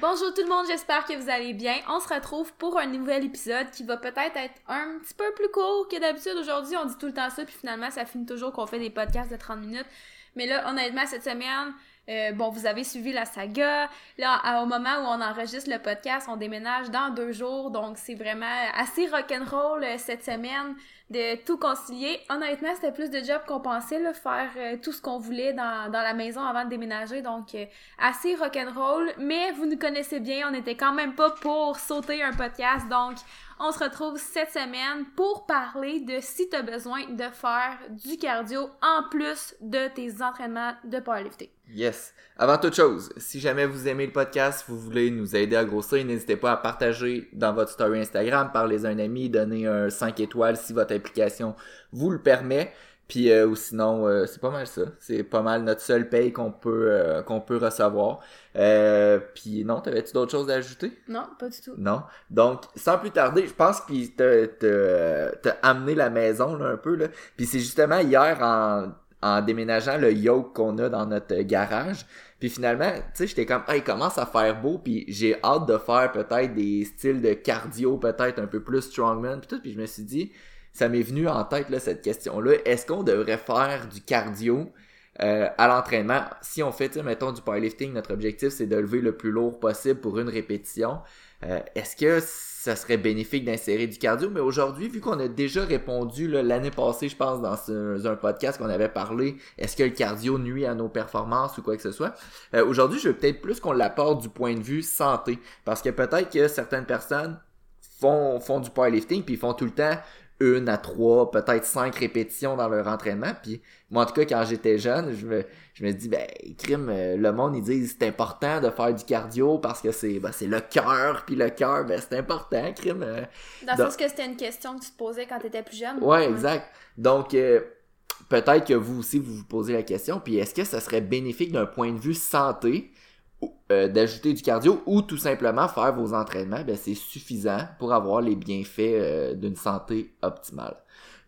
Bonjour tout le monde, j'espère que vous allez bien. On se retrouve pour un nouvel épisode qui va peut-être être un petit peu plus court que d'habitude. Aujourd'hui, on dit tout le temps ça, puis finalement, ça finit toujours qu'on fait des podcasts de 30 minutes. Mais là, honnêtement, cette semaine, euh, bon, vous avez suivi la saga. Là, au moment où on enregistre le podcast, on déménage dans deux jours, donc c'est vraiment assez rock'n'roll euh, cette semaine de tout concilier. Honnêtement, c'était plus de job qu'on pensait, là, faire euh, tout ce qu'on voulait dans, dans la maison avant de déménager, donc assez rock'n'roll. Mais vous nous connaissez bien, on était quand même pas pour sauter un podcast, donc on se retrouve cette semaine pour parler de si tu as besoin de faire du cardio en plus de tes entraînements de powerlifting. Yes. Avant toute chose, si jamais vous aimez le podcast, vous voulez nous aider à grossir, n'hésitez pas à partager dans votre story Instagram, parlez à un ami, donnez un 5 étoiles si votre application vous le permet. Puis euh, ou sinon, euh, c'est pas mal ça. C'est pas mal notre seul paye qu'on peut euh, qu'on peut recevoir. puis non, t'avais-tu d'autres choses à ajouter? Non, pas du tout. Non. Donc, sans plus tarder, je pense qu'il t'a amené la maison là, un peu. Là. Puis c'est justement hier en, en déménageant le yoke qu'on a dans notre garage. Puis finalement, tu sais, j'étais comme, ah, il commence à faire beau, puis j'ai hâte de faire peut-être des styles de cardio, peut-être un peu plus strongman, puis tout. Puis je me suis dit, ça m'est venu en tête là, cette question-là. Est-ce qu'on devrait faire du cardio euh, à l'entraînement? Si on fait, mettons, du powerlifting, notre objectif c'est de lever le plus lourd possible pour une répétition. Euh, est-ce que ça serait bénéfique d'insérer du cardio? Mais aujourd'hui, vu qu'on a déjà répondu l'année passée, je pense, dans un podcast qu'on avait parlé, est-ce que le cardio nuit à nos performances ou quoi que ce soit? Euh, aujourd'hui, je veux peut-être plus qu'on l'apporte du point de vue santé. Parce que peut-être que certaines personnes font, font du powerlifting puis ils font tout le temps une à trois, peut-être cinq répétitions dans leur entraînement. Puis moi, en tout cas, quand j'étais jeune, je me, je me dis, ben, crime, euh, le monde, ils disent c'est important de faire du cardio parce que c'est ben, c'est le cœur, puis le cœur, ben, c'est important, crime. Euh. dans le sens que c'était une question que tu te posais quand tu étais plus jeune. Ouais, exact. Donc, euh, peut-être que vous aussi, vous vous posez la question, puis est-ce que ça serait bénéfique d'un point de vue santé euh, d'ajouter du cardio ou tout simplement faire vos entraînements, ben, c'est suffisant pour avoir les bienfaits euh, d'une santé optimale.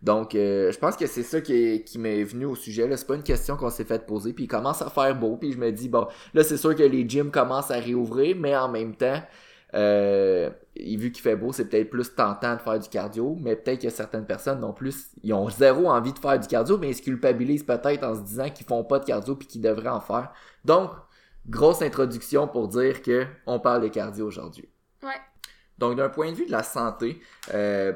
Donc, euh, je pense que c'est ça qui, m'est venu au sujet. Là, c'est pas une question qu'on s'est fait poser. Puis il commence à faire beau. Puis je me dis bon, là c'est sûr que les gyms commencent à réouvrir, mais en même temps, euh, vu qu'il fait beau, c'est peut-être plus tentant de faire du cardio. Mais peut-être que certaines personnes non plus, ils ont zéro envie de faire du cardio, mais ils se culpabilisent peut-être en se disant qu'ils font pas de cardio puis qu'ils devraient en faire. Donc, grosse introduction pour dire que on parle de cardio aujourd'hui. Ouais. Donc, d'un point de vue de la santé, euh,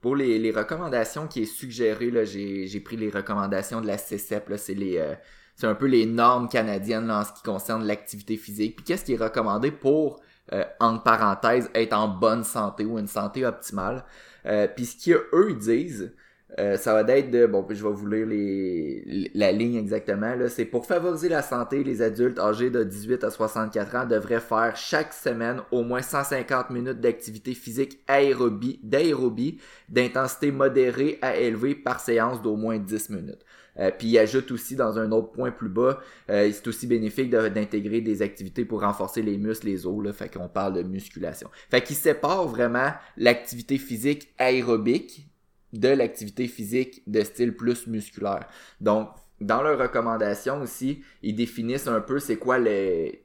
pour les, les, recommandations qui est suggérées, là, j'ai, j'ai pris les recommandations de la CCEP, là, c'est les, euh, c'est un peu les normes canadiennes là, en ce qui concerne l'activité physique. Puis qu'est-ce qui est recommandé pour, euh, entre parenthèses, être en bonne santé ou une santé optimale? Euh, puis ce qu'eux disent, euh, ça va être de, bon, je vais vous lire les, la ligne exactement, là. C'est pour favoriser la santé, les adultes âgés de 18 à 64 ans devraient faire chaque semaine au moins 150 minutes d'activité physique aérobie, d'aérobie d'intensité modérée à élevée par séance d'au moins 10 minutes. Euh, puis il ajoute aussi dans un autre point plus bas, euh, c'est aussi bénéfique d'intégrer des activités pour renforcer les muscles, les os, là, fait qu'on parle de musculation. Fait qu'il sépare vraiment l'activité physique aérobique de l'activité physique de style plus musculaire. Donc, dans leurs recommandations aussi, ils définissent un peu c'est quoi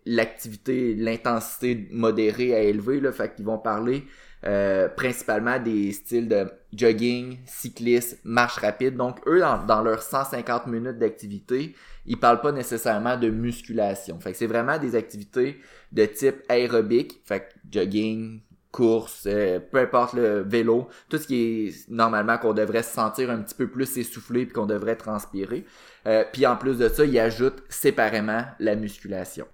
l'activité, l'intensité modérée à élevée. Là, fait qu'ils vont parler euh, principalement des styles de jogging, cyclisme, marche rapide. Donc, eux, dans, dans leurs 150 minutes d'activité, ils parlent pas nécessairement de musculation. Fait que c'est vraiment des activités de type aérobique. Fait que jogging, course, euh, peu importe le vélo, tout ce qui est normalement qu'on devrait se sentir un petit peu plus essoufflé puis qu'on devrait transpirer. Euh, puis en plus de ça, il ajoute séparément la musculation.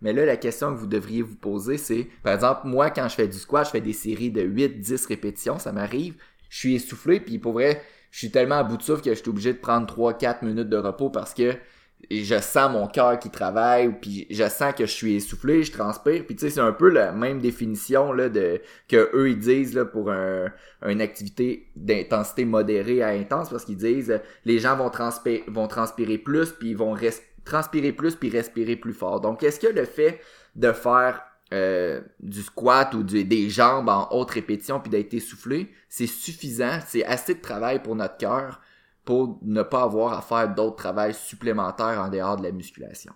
Mais là, la question que vous devriez vous poser, c'est, par exemple, moi, quand je fais du squat, je fais des séries de 8-10 répétitions, ça m'arrive, je suis essoufflé, puis pour vrai, je suis tellement à bout de souffle que je suis obligé de prendre 3-4 minutes de repos parce que je sens mon cœur qui travaille puis je sens que je suis essoufflé je transpire. Puis tu sais c'est un peu la même définition là de que eux ils disent là pour un, une activité d'intensité modérée à intense parce qu'ils disent les gens vont transpirer vont transpirer plus puis ils vont transpirer plus puis respirer plus fort. Donc est-ce que le fait de faire euh, du squat ou des jambes en haute répétition puis d'être essoufflé c'est suffisant? C'est assez de travail pour notre cœur? Pour ne pas avoir à faire d'autres travails supplémentaires en dehors de la musculation.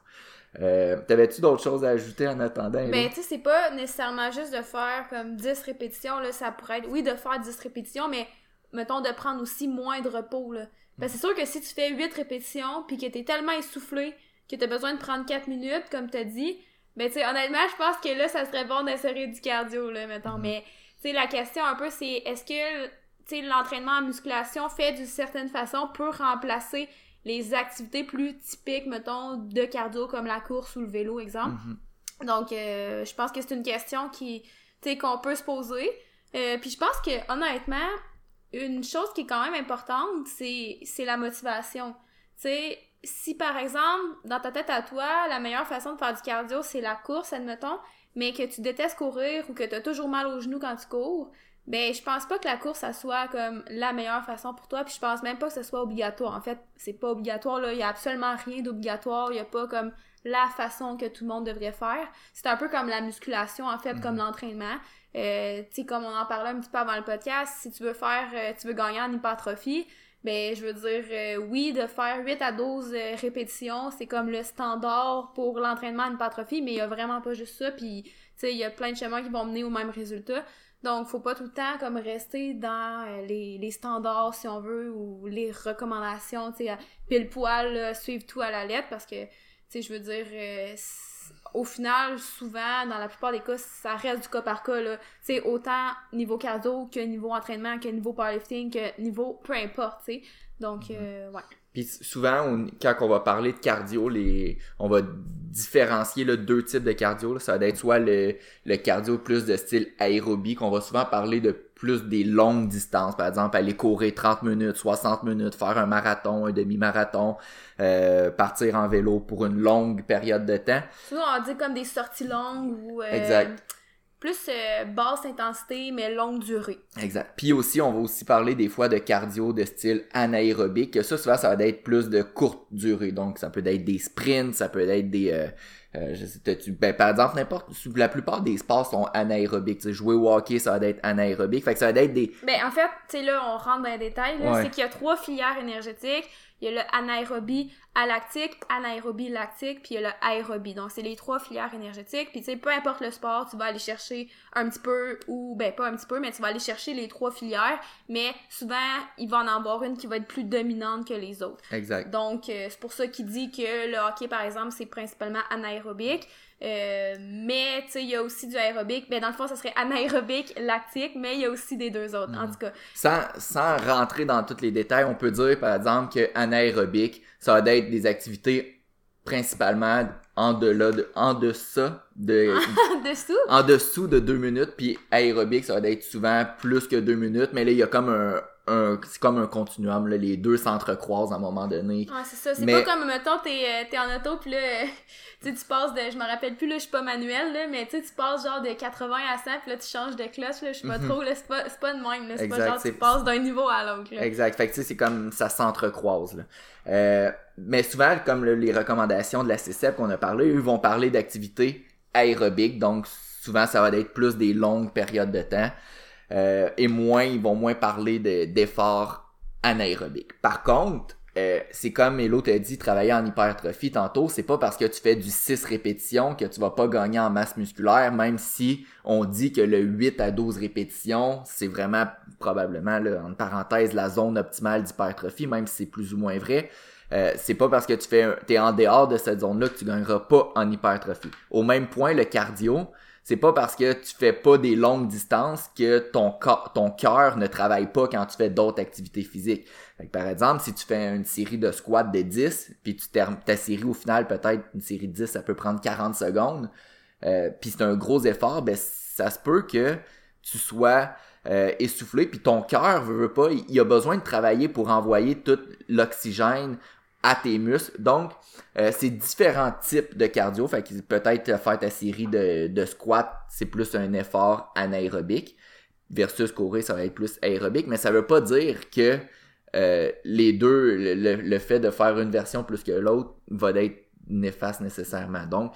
Euh, T'avais-tu d'autres choses à ajouter en attendant? Ben, tu sais, c'est pas nécessairement juste de faire comme 10 répétitions, là, ça pourrait être, oui, de faire 10 répétitions, mais mettons de prendre aussi moins de repos, là. Parce que c'est sûr que si tu fais 8 répétitions, puis que t'es tellement essoufflé que t'as besoin de prendre 4 minutes, comme t'as dit, ben, tu sais, honnêtement, je pense que là, ça serait bon d'insérer du cardio, là, mettons. Mhm. Mais, tu sais, la question un peu, c'est est-ce que, l'entraînement en musculation fait d'une certaine façon peut remplacer les activités plus typiques, mettons, de cardio comme la course ou le vélo, exemple. Mhm. Donc, euh, je pense que c'est une question qui, qu'on peut se poser. Euh, puis je pense que, honnêtement, une chose qui est quand même importante, c'est, c'est la motivation. Tu sais, si par exemple, dans ta tête à toi, la meilleure façon de faire du cardio, c'est la course, admettons, mais que tu détestes courir ou que tu as toujours mal aux genoux quand tu cours, ben je pense pas que la course ça soit comme la meilleure façon pour toi puis je pense même pas que ce soit obligatoire. En fait c'est pas obligatoire là. Il y a absolument rien d'obligatoire. Il y a pas comme la façon que tout le monde devrait faire. C'est un peu comme la musculation en fait comme l'entraînement. Euh, tu sais comme on en parlait un petit peu avant le podcast si tu veux faire euh, tu veux gagner en hypertrophie ben je veux dire euh, oui de faire 8 à 12 euh, répétitions c'est comme le standard pour l'entraînement en hypertrophie mais il y a vraiment pas juste ça puis tu sais il y a plein de chemins qui vont mener au même résultat donc, faut pas tout le temps comme rester dans euh, les, les standards, si on veut, ou les recommandations, tu sais, pile poil, suivre tout à la lettre, parce que, tu sais, je veux dire, euh, au final, souvent, dans la plupart des cas, ça reste du cas par cas, là. Tu sais, autant niveau cardio que niveau entraînement, que niveau powerlifting, que niveau peu importe, tu sais. Donc, euh, ouais. Puis souvent, on- quand on va parler de cardio, les, on va différencier là, deux types de cardio. là. Ça va être soit le, le cardio plus de style aérobie, qu'on va souvent parler de plus des longues distances. Par exemple, aller courir 30 minutes, 60 minutes, faire un marathon, un demi-marathon, euh, partir en vélo pour une longue période de temps. Souvent, on dit comme des sorties longues ou... euh, Exact. Plus euh, basse intensité, mais longue durée. Exact. Puis aussi, on va aussi parler des fois de cardio de style anaérobique. que Ça, souvent, ça va être plus de courte durée. Donc, ça peut être des sprints, ça peut être des... euh, euh, je sais, ben, par exemple, n'importe... La plupart des sports sont anaérobiques. Tu sais, jouer au hockey, ça va être anaérobique. Fait que ça va être des... Ben, en fait, tu sais, là, on rentre dans les détails. Ouais. C'est qu'il y a trois filières énergétiques. Il y a le anaérobie alactique, anaérobie lactique, puis il y a le aérobie. Donc, c'est les trois filières énergétiques. Puis, tu sais, peu importe le sport, tu vas aller chercher un petit peu, ou, ben, pas un petit peu, mais tu vas aller chercher les trois filières. Mais souvent, il va en avoir une qui va être plus dominante que les autres. Exact. Donc, euh, c'est pour ça qu'il dit que le hockey, par exemple, c'est principalement anaérobique. Euh, mais, tu sais, il y a aussi du aérobique. Ben, dans le fond, ça serait anaérobique, lactique, mais il y a aussi des deux autres, en tout cas. Sans, sans rentrer dans tous les détails, on peut dire, par exemple, que anaérobique, ça va être des activités principalement en delà de, en deçà de, Dessous? en dessous de deux minutes, puis aérobique, ça va être souvent plus que deux minutes, mais là, il y a comme un c'est comme un continuum, là, les deux s'entrecroisent à un moment donné. Ouais, c'est ça. C'est Mais- pas comme, mettons, t'es euh, t'es en auto, pis là, euh, tu tu passes de, je me rappelle plus, là, je suis pas manuel, là, mais tu tu passes genre de 80 à 100, pis là, tu changes de clutch, là, je sais pas Mhm. trop, là, c'est pas, c'est pas de même, là, c'est pas genre, tu passes d'un niveau à l'autre, là. Exact. Fait que tu sais, c'est comme ça s'entrecroise. là. Euh, mais souvent, comme le- les recommandations de la CCEP qu'on a parlé, eux vont parler d'activités aérobiques, donc souvent ça va être plus des longues périodes de temps. Euh, et moins, ils vont moins parler de- d'efforts anaérobiques. Par contre, euh, c'est comme Elo t'a dit, travailler en hypertrophie tantôt, c'est pas parce que tu fais du 6 répétitions que tu vas pas gagner en masse musculaire, même si on dit que le 8 à 12 répétitions, c'est vraiment probablement, en parenthèse, la zone optimale d'hypertrophie, même si c'est plus ou moins vrai. Euh, c'est pas parce que tu fais t'es en dehors de cette zone-là que tu gagneras pas en hypertrophie. Au même point, le cardio, c'est pas parce que tu fais pas des longues distances que ton corps, cœur ne travaille pas quand tu fais d'autres activités physiques. Par exemple, si tu fais une série de squats de 10, puis tu termines ta série au final, peut-être une série de 10, ça peut prendre 40 secondes, euh, puis c'est un gros effort, ben ça se peut que tu sois euh, essoufflé, puis ton cœur veut, veut pas, il a besoin de travailler pour envoyer tout l'oxygène à tes muscles. Donc, euh, c'est différents types de cardio. Fait que peut-être faire ta série de, de squats, c'est plus un effort anaérobique. Versus courir, ça va être plus aérobique. Mais ça veut pas dire que euh, les deux, le, le- le fait de faire une version plus que l'autre va être néfaste nécessairement. Donc,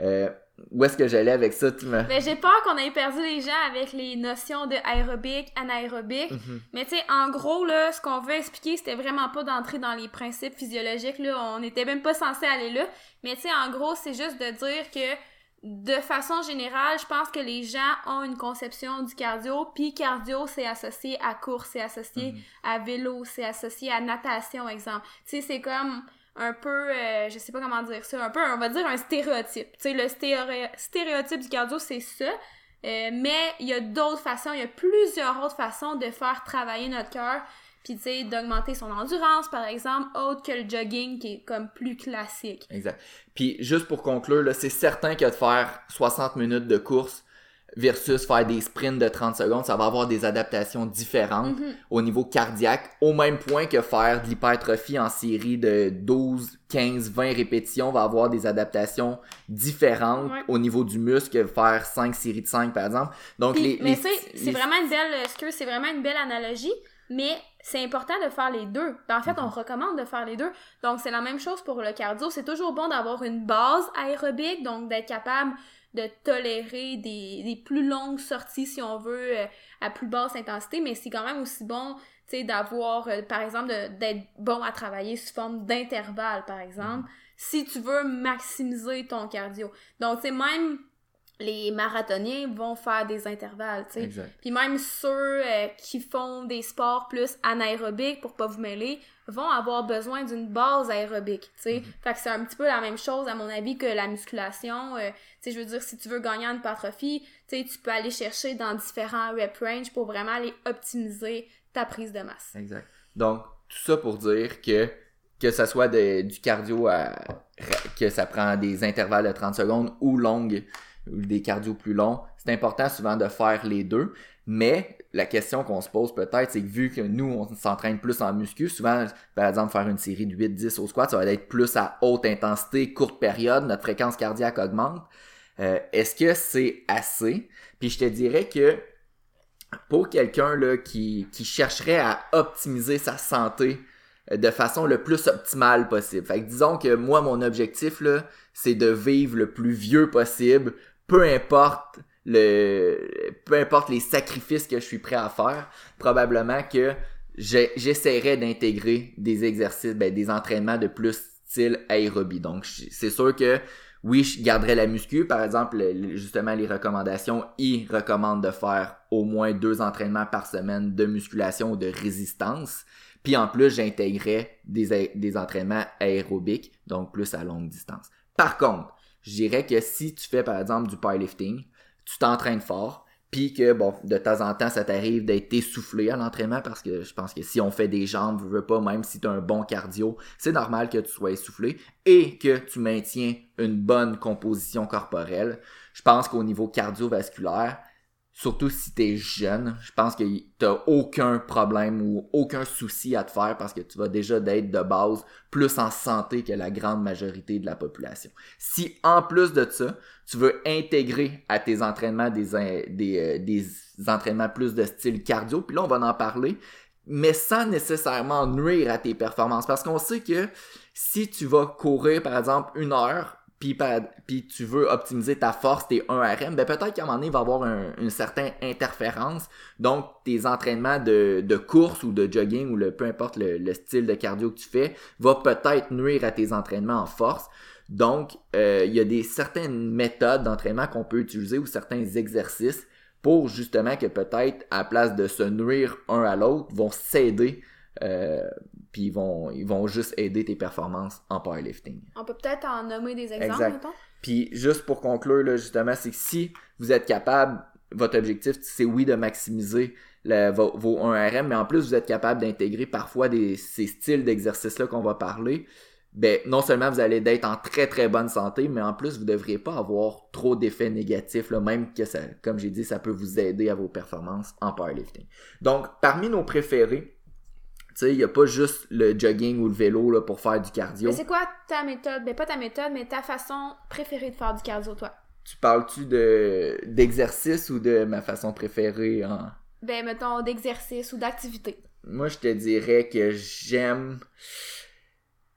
euh, où est-ce que j'allais avec ça, tu me... Ben, j'ai peur qu'on ait perdu les gens avec les notions de aérobique, anaérobique. Mhm. Mais tu sais, en gros, là, ce qu'on veut expliquer, c'était vraiment pas d'entrer dans les principes physiologiques, là. On n'était même pas censé aller là. Mais tu sais, en gros, c'est juste de dire que, de façon générale, je pense que les gens ont une conception du cardio, puis cardio, c'est associé à course, c'est associé Mhm. à vélo, c'est associé à natation, exemple. Tu sais, c'est comme un peu, euh, je sais pas comment dire ça, un peu, on va dire un stéréotype. Tu sais, le stéréo- stéréotype du cardio, c'est ça. Euh, mais il y a d'autres façons, il y a plusieurs autres façons de faire travailler notre cœur, puis tu sais, d'augmenter son endurance, par exemple, autre que le jogging, qui est comme plus classique. Exact. Puis juste pour conclure, c'est certain que de faire 60 minutes de course versus faire des sprints de 30 secondes, ça va avoir des adaptations différentes Mhm. au niveau cardiaque, au même point que faire de l'hypertrophie en série de 12, 15, 20 répétitions va avoir des adaptations différentes Ouais. au niveau du muscle que faire 5 séries de 5 par exemple. Donc Puis, les, mais c'est les- vraiment une belle, excuse, c'est vraiment une belle analogie, mais c'est important de faire les deux. En fait, on recommande de faire les deux. Donc, c'est la même chose pour le cardio. C'est toujours bon d'avoir une base aérobique, donc d'être capable de tolérer des, des plus longues sorties, si on veut, euh, à plus basse intensité, mais c'est quand même aussi bon, tu sais, d'avoir, euh, par exemple, d'être bon à travailler sous forme d'intervalle, par exemple, si tu veux maximiser ton cardio. Donc, tu sais, même les marathoniens vont faire des intervalles, tu sais. Exact. Puis même ceux euh, qui font des sports plus anaérobiques, pour pas vous mêler, vont avoir besoin d'une base aérobique, tu sais. Fait que c'est un petit peu la même chose, à mon avis, que la musculation. euh, tu sais, je veux dire, si tu veux gagner en hypertrophie, tu sais, tu peux aller chercher dans différents rep range pour vraiment aller optimiser ta prise de masse. Exact. Donc, tout ça pour dire que que ça soit de- du cardio à que ça prend des intervalles de 30 secondes ou longues ou des cardio plus longs, c'est important souvent de faire les deux. Mais la question qu'on se pose peut-être, c'est que vu que nous, on s'entraîne plus en muscu, souvent, par exemple, faire une série de 8-10 au squat, ça va être plus à haute intensité, courte période, notre fréquence cardiaque augmente. Euh, Est-ce que c'est assez? Puis je te dirais que pour quelqu'un qui, qui chercherait à optimiser sa santé euh, de façon le plus optimale possible. Fait que disons que moi, mon objectif, c'est de vivre le plus vieux possible, peu importe le peu importe les sacrifices que je suis prêt à faire, probablement que j'essaierais d'intégrer des exercices, ben, des entraînements de plus style aérobie. Donc, c'est sûr que oui, je garderais la muscu. Par exemple, le- le- justement, les recommandations, ils recommandent de faire au moins deux entraînements par semaine de musculation ou de résistance. Puis en plus, j'intégrais des, des entraînements aérobiques, donc plus à longue distance. Par contre, je dirais que si tu fais par exemple du powerlifting, tu t'entraînes fort, puis que bon, de temps en temps, ça t'arrive d'être essoufflé à l'entraînement parce que je pense que si on fait des jambes, je veux pas, même si tu as un bon cardio, c'est normal que tu sois essoufflé et que tu maintiens une bonne composition corporelle. Je pense qu'au niveau cardiovasculaire, surtout si tu es jeune, je pense que t'as aucun problème ou aucun souci à te faire parce que tu vas déjà d'être de base plus en santé que la grande majorité de la population. Si en plus de ça, tu veux intégrer à tes entraînements des, des, euh, des entraînements plus de style cardio, puis là on va en parler, mais sans nécessairement nuire à tes performances parce qu'on sait que si tu vas courir par exemple une heure puis, tu veux optimiser ta force, tes 1 RM, ben peut-être qu'à un moment donné, il va y avoir un- une certaine interférence. Donc, tes entraînements de, course ou de jogging ou le, peu importe le, le style de cardio que tu fais, va peut-être nuire à tes entraînements en force. Donc, euh, il y a des certaines méthodes d'entraînement qu'on peut utiliser ou certains exercices pour justement que peut-être, à la place de se nuire un à l'autre, vont s'aider euh, puis ils vont, ils vont juste aider tes performances en powerlifting. On peut peut-être en nommer des exemples, Exact. mettons. Puis juste pour conclure, là, justement, c'est que si vous êtes capable, votre objectif, c'est oui de maximiser le- vos, vos 1RM, mais en plus vous êtes capable d'intégrer parfois des, ces styles d'exercice-là qu'on va parler, ben non seulement vous allez être en très très bonne santé, mais en plus vous devriez pas avoir trop d'effets négatifs, là, même que ça, comme j'ai dit, ça peut vous aider à vos performances en powerlifting. Donc, parmi nos préférés, tu sais, il n'y a pas juste le jogging ou le vélo là, pour faire du cardio. Mais c'est quoi ta méthode? Ben pas ta méthode, mais ta façon préférée de faire du cardio, toi? Tu parles-tu de d'exercice ou de ma façon préférée en... Ben mettons d'exercice ou d'activité. Moi, je te dirais que j'aime...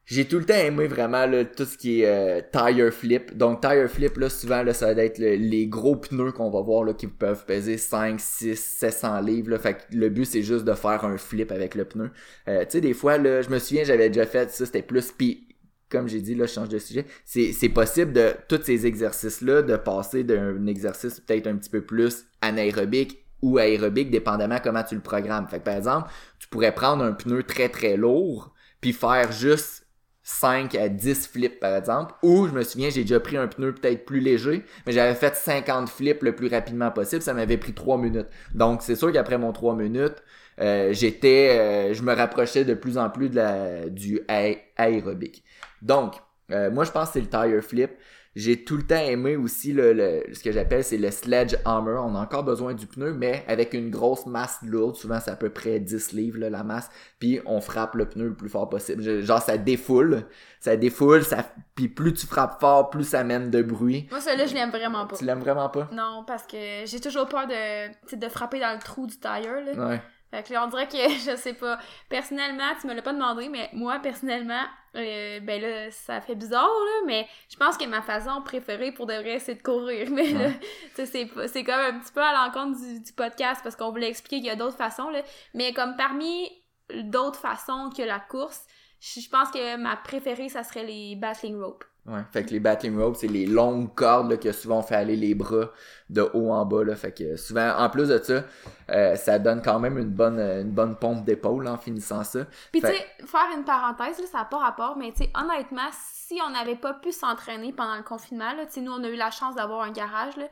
j'ai tout le temps aimé vraiment là, tout ce qui est euh, tire flip. Donc tire flip, là, souvent, là, ça va être le- les gros pneus qu'on va voir là, qui peuvent peser 5, 6, 700 livres. Là. Fait que le but, c'est juste de faire un flip avec le pneu. Euh, tu sais, des fois, là, je me souviens, j'avais déjà fait ça, c'était plus puis comme j'ai dit, là, je change de sujet. C'est, c'est possible de tous ces exercices-là, de passer d'un exercice peut-être un petit peu plus anaérobique ou aérobique, dépendamment comment tu le programmes. Fait que, par exemple, tu pourrais prendre un pneu très très lourd, puis faire juste 5 à 10 flips, par exemple. Ou, je me souviens, j'ai déjà pris un pneu peut-être plus léger, mais j'avais fait 50 flips le plus rapidement possible. Ça m'avait pris 3 minutes. Donc, c'est sûr qu'après mon 3 minutes, euh, j'étais, euh, je me rapprochais de plus en plus de la, du aé- aérobique. Donc, euh, moi, je pense que c'est le tire flip. J'ai tout le temps aimé aussi le, le- ce que j'appelle c'est le sledgehammer. On a encore besoin du pneu, mais avec une grosse masse lourde. Souvent, c'est à peu près 10 livres là, la masse. Puis on frappe le pneu le plus fort possible. Je- Genre, ça défoule. Ça défoule. Ça... Puis plus tu frappes fort, plus ça mène de bruit. Moi, celui-là, je l'aime vraiment pas. Tu l'aimes vraiment pas? Non, parce que j'ai toujours peur de, de frapper dans le trou du tire, là. Ouais. Fait que là, on dirait que, je sais pas, personnellement, tu me l'as pas demandé, mais moi, personnellement, euh, ben là, ça fait bizarre, là, mais je pense que ma façon préférée pour de vrai, c'est de courir. Mais là, tu sais, c'est comme un petit peu à l'encontre du, du podcast parce qu'on voulait expliquer qu'il y a d'autres façons, là. Mais comme parmi d'autres façons que la course, je je pense que ma préférée, ça serait les battling rope. Ouais. Fait que les battling ropes, c'est les longues cordes là, que souvent on fait aller les bras de haut en bas. Là. Fait que souvent, en plus de ça, euh, ça donne quand même une bonne, une bonne pompe d'épaule en finissant ça. Puis tu sais, faire une parenthèse, là, ça n'a pas rapport, mais tu sais, honnêtement, si on n'avait pas pu s'entraîner pendant le confinement, là, nous, on a eu la chance d'avoir un garage, là,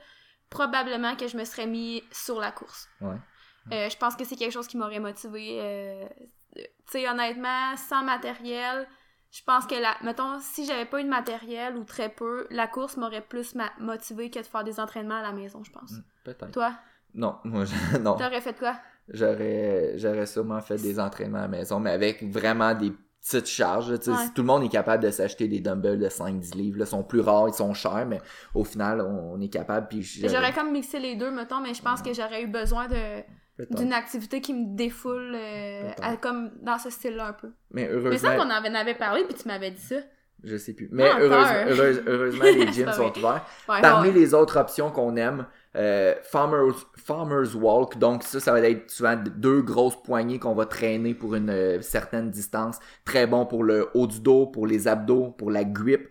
probablement que je me serais mis sur la course. Ouais. Euh, je pense que c'est quelque chose qui m'aurait motivé. euh, tu sais, honnêtement, sans matériel, je pense que, la, mettons, si j'avais pas eu de matériel ou très peu, la course m'aurait plus ma- motivé que de faire des entraînements à la maison, je pense. Mm. Peut-être. Toi, Non, moi, je- non. t'aurais fait quoi? J'aurais, j'aurais sûrement fait des entraînements à la maison, mais avec vraiment des petites charges. Ouais. si Tout le monde est capable de s'acheter des dumbbells de 5-10 livres. Là. Ils sont plus rares, ils sont chers, mais au final, on, on est capable. Puis j'aurais- comme mixé les deux, mettons, mais je pense que j'aurais eu besoin de. D'une activité qui me défoule euh, à- comme dans ce style-là un peu. Mais Mais heureusement, ça qu'on en avait parlé puis tu m'avais dit ça. je sais plus. Mais Ah, heureusement, peur. heureuse- heureusement, les gyms sont ouverts. Ouais, Parmi ouais. les autres options qu'on aime, euh, farmers, farmers Walk, donc ça, ça va être souvent deux grosses poignées qu'on va traîner pour une euh, certaine distance. Très bon pour le haut du dos, pour les abdos, pour la grip,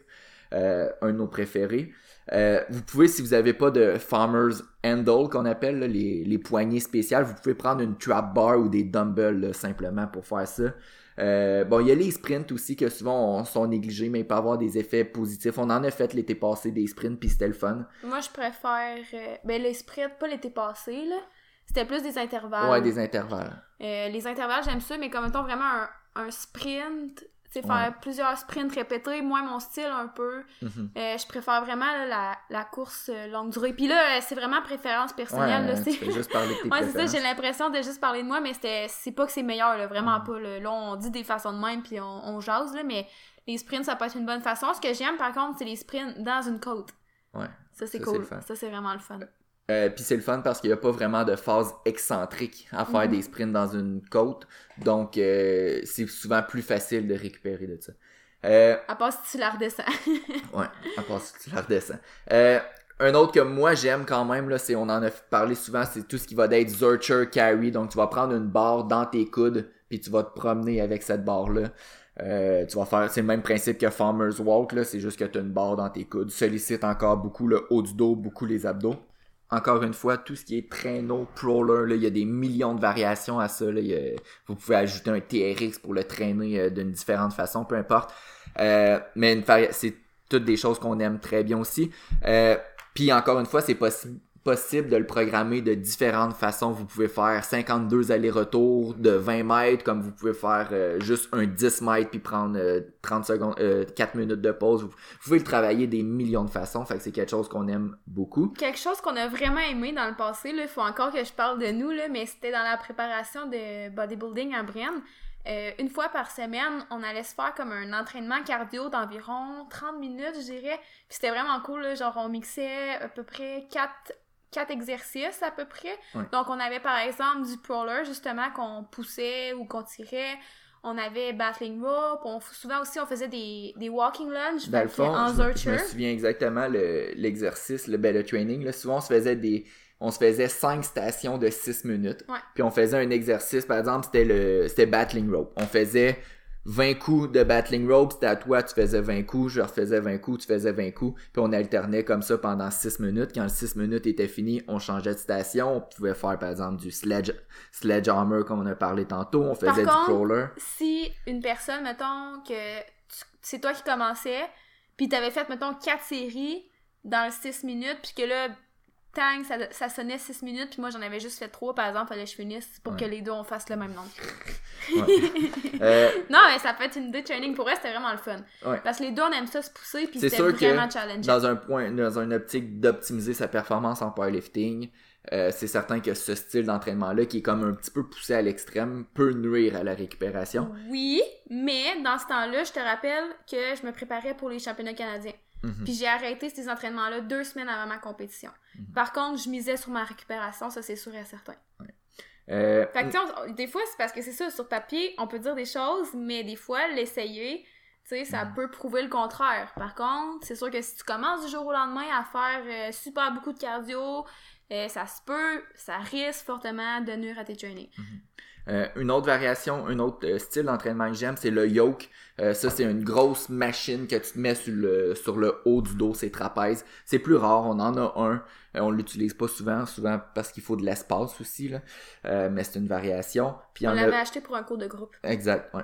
un de nos préférés. Euh, vous pouvez, si vous n'avez pas de Farmers Handle qu'on appelle, là, les, les poignées spéciales, vous pouvez prendre une trap bar ou des dumbbells là, simplement pour faire ça. Euh, bon, il y a les sprints aussi que souvent on, sont négligés, mais ils peuvent avoir des effets positifs. On en a fait l'été passé des sprints, puis c'était le fun. Moi, je préfère. euh, ben, les sprints, pas l'été passé, là. C'était plus des intervalles. Ouais, des intervalles. Euh, les intervalles, j'aime ça, mais comme mettons vraiment un, un sprint, sais, faire Ouais. plusieurs sprints répétés, moi, mon style un peu. Mhm. Euh, je préfère vraiment là, la, la course euh, longue durée. Puis là, euh, c'est vraiment préférence personnelle. Ouais, là, tu c'est- fais juste parler de tes Ouais, c'est ça, j'ai l'impression de juste parler de moi, mais c'est pas que c'est meilleur, là, vraiment Mhm. pas. Là. Là, on dit des façons de même, puis on, on jase, là, mais les sprints, ça peut être une bonne façon. Ce que j'aime, par contre, c'est les sprints dans une côte. Ouais. Ça, c'est cool. Ça, c'est vraiment le fun. Euh, Puis c'est le fun parce qu'il n'y a pas vraiment de phase excentrique à faire Mhm. des sprints dans une côte. Donc, euh, c'est souvent plus facile de récupérer de ça. Euh, À part si tu la redescends. Ouais, à part si tu la redescends. Euh, un autre que moi j'aime quand même, là, c'est, on en a parlé souvent, c'est tout ce qui va d'être Zurcher Carry. Donc tu vas prendre une barre dans tes coudes, puis tu vas te promener avec cette barre-là. Euh, tu vas faire, c'est le même principe que Farmer's Walk, là, c'est juste que tu as une barre dans tes coudes. Sollicite encore beaucoup le haut du dos, beaucoup les abdos. Encore une fois, tout ce qui est traîneau, crawler, là, il y a des millions de variations à ça. Là. Vous pouvez ajouter un TRX pour le traîner euh, d'une différente façon, peu importe. Euh, mais c'est toutes des choses qu'on aime très bien aussi. Euh, Puis encore une fois, c'est possi- possible de le programmer de différentes façons. Vous pouvez faire 52 allers-retours de 20 mètres, comme vous pouvez faire euh, juste un 10 mètres puis prendre euh, 30 secondes, euh, 4 minutes de pause. Vous, pouvez le travailler des millions de façons. Fait que c'est quelque chose qu'on aime beaucoup. Quelque chose qu'on a vraiment aimé dans le passé, il faut encore que je parle de nous, mais c'était dans la préparation de bodybuilding à Brienne. Euh, une fois par semaine, on allait se faire comme un entraînement cardio d'environ 30 minutes, je dirais. Puis c'était vraiment cool, genre on mixait à peu près 4, quatre exercices à peu près. Donc on avait par exemple du crawler justement qu'on poussait ou qu'on tirait. on avait battling rope, on, souvent aussi on faisait des, des walking lunge, Dans le fond, en je, me- je Zurcher. me souviens exactement le- l'exercice, le, ben, le training. Là, souvent, on se faisait des. On se faisait cinq stations de 6 minutes. Ouais. Puis on faisait un exercice, par exemple, c'était le c'était battling rope. On faisait 20 coups de battling rope, c'était à toi, tu faisais 20 coups, je refaisais 20 coups, tu faisais 20 coups, puis on alternait comme ça pendant 6 minutes. Quand le 6 minutes était fini, on changeait de station, on pouvait faire par exemple du sledge, sledgehammer comme on a parlé tantôt, on Par faisait contre, du crawler. si une personne, mettons, que c'est toi qui commençais, puis t'avais fait, mettons, 4 séries dans le 6 minutes, puis que là, tang, ça, ça sonnait 6 minutes, puis moi j'en avais juste fait 3, par exemple, fallait que je finisse pour Ouais. que les deux on fasse le même nombre. Euh, Non, mais ça peut être une idée de training. Pour vrai, c'était vraiment le fun. Ouais. Parce que les deux, on aime ça se pousser, puis C'est c'était vraiment challengeant. dans un point, dans une optique d'optimiser sa performance en powerlifting, euh, c'est certain que ce style d'entraînement-là, qui est comme un petit peu poussé à l'extrême, peut nuire à la récupération. Oui, mais dans ce temps-là, je te rappelle que je me préparais pour les championnats canadiens. Mhm. Puis j'ai arrêté ces entraînements-là deux semaines avant ma compétition. Mhm. Par contre, je misais sur ma récupération, ça c'est sûr et certain. Euh, Fait que sais, on- des fois, c'est parce que c'est ça, sur papier, on peut dire des choses, mais des fois, l'essayer, tu sais, ça Mhm. peut prouver le contraire. Par contre, c'est sûr que si tu commences du jour au lendemain à faire euh, super beaucoup de cardio, euh, ça se peut, ça risque fortement de nuire à tes trainings. Euh, une autre variation, un autre euh, style d'entraînement que j'aime, c'est le yoke. Euh, ça, c'est une grosse machine que tu te mets sur le, sur le haut du dos, c'est trapèze. C'est plus rare, on en a un. Euh, on l'utilise pas souvent, souvent parce qu'il faut de l'espace aussi, là. Euh, mais c'est une variation. Puis On a- l'avait acheté pour un cours de groupe. Exact, ouais.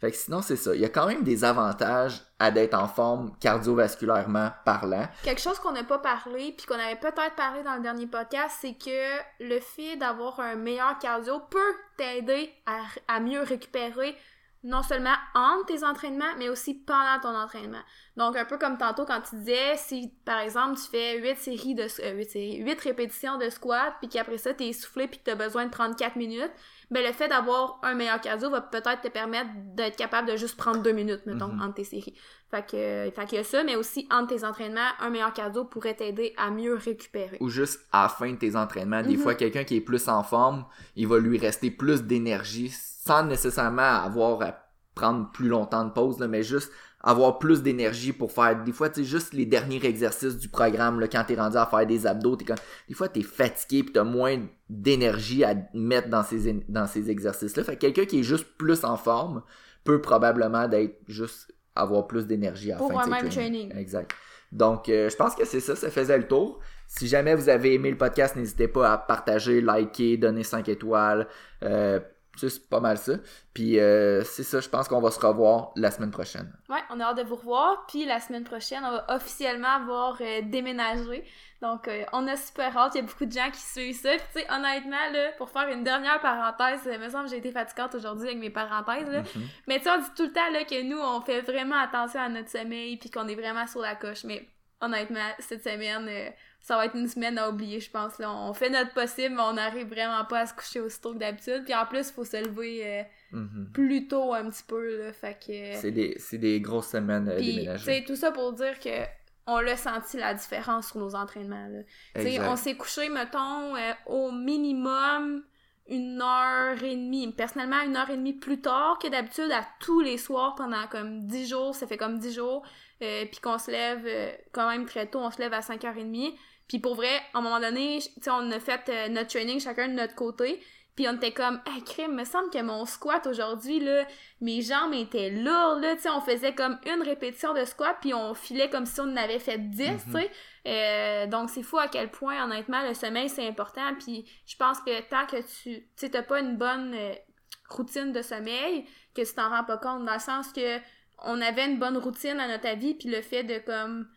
Fait que sinon, c'est ça. Il y a quand même des avantages à d'être en forme cardiovasculairement parlant. Quelque chose qu'on n'a pas parlé, puis qu'on avait peut-être parlé dans le dernier podcast, c'est que le fait d'avoir un meilleur cardio peut t'aider à, à mieux récupérer non seulement entre tes entraînements, mais aussi pendant ton entraînement. Donc, un peu comme tantôt quand tu disais, si par exemple tu fais 8 séries de euh, 8, séries, 8 répétitions de squat, puis qu'après ça, t'es essoufflé puis que t'as besoin de 34 minutes, ben le fait d'avoir un meilleur cardio va peut-être te permettre d'être capable de juste prendre 2 minutes, mettons, Mhm. entre tes séries. Fait que, fait qu'il y a ça, mais aussi entre tes entraînements, un meilleur cardio pourrait t'aider à mieux récupérer. Ou juste à la fin de tes entraînements. Des Mhm. fois, quelqu'un qui est plus en forme, il va lui rester plus d'énergie sans nécessairement avoir à prendre plus longtemps de pause, là, mais juste avoir plus d'énergie pour faire des fois tu sais juste les derniers exercices du programme là, quand t'es rendu à faire des abdos t'es comme des fois t'es fatigué puis t'as moins d'énergie à mettre dans ces dans ces exercices là fait que quelqu'un qui est juste plus en forme peut probablement d'être juste avoir plus d'énergie à Pour fin un même training. exact. Donc euh, je pense que c'est ça ça faisait le tour. Si jamais vous avez aimé le podcast n'hésitez pas à partager liker donner 5 étoiles euh, c'est pas mal ça. Puis euh, c'est ça, je pense qu'on va se revoir la semaine prochaine. Ouais, on a hâte de vous revoir. Puis la semaine prochaine, on va officiellement avoir euh, déménagé. Donc, euh, on a super hâte. Il y a beaucoup de gens qui suivent ça. Puis, tu sais, honnêtement, là, pour faire une dernière parenthèse, il me semble que j'ai été fatigante aujourd'hui avec mes parenthèses. Là. Mhm. Mais tu sais, on dit tout le temps là, que nous, on fait vraiment attention à notre sommeil. Puis qu'on est vraiment sur la coche. Mais honnêtement, cette semaine, euh, ça va être une semaine à oublier, je pense. Là. On fait notre possible, mais on n'arrive vraiment pas à se coucher aussi tôt que d'habitude. Puis en plus, il faut se lever euh, Mhm. plus tôt un petit peu. Là, fait que. C'est des, c'est des grosses semaines euh, déménagées. tout ça pour dire que on l'a senti la différence sur nos entraînements. Là. On s'est couché, mettons, euh, au minimum une heure et demie. Personnellement, une heure et demie plus tard que d'habitude à tous les soirs pendant comme 10 jours. Ça fait comme 10 jours. Euh, puis qu'on se lève euh, quand même très tôt. On se lève à 5h30. Puis pour vrai, à un moment donné, tu sais, on a fait euh, notre training chacun de notre côté. Puis on était comme, hey, crime, me semble que mon squat aujourd'hui, là, mes jambes étaient lourdes, là, tu sais, on faisait comme une répétition de squat, puis on filait comme si on en avait fait 10, Mhm. tu sais. Euh, donc c'est fou à quel point, honnêtement, le sommeil, c'est important, puis je pense que tant que tu, tu sais, t'as pas une bonne euh, routine de sommeil, que tu t'en rends pas compte, dans le sens que on avait une bonne routine à notre avis, puis le fait de, comme,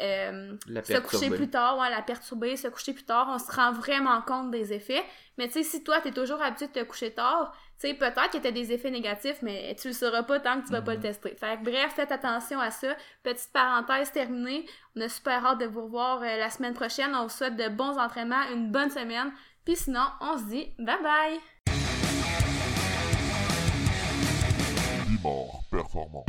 euh, se coucher plus tard, ouais, la perturber, se coucher plus tard, on se rend vraiment compte des effets. Mais tu sais, si toi, t'es toujours habitué de te coucher tard, tu sais, peut-être que t'as des effets négatifs, mais tu le sauras pas tant que tu vas pas le Mhm. tester. Fait que bref, faites attention à ça. Petite parenthèse terminée. On a super hâte de vous revoir euh, la semaine prochaine. On vous souhaite de bons entraînements, une bonne semaine. Puis sinon, on se dit bye bye! Performant.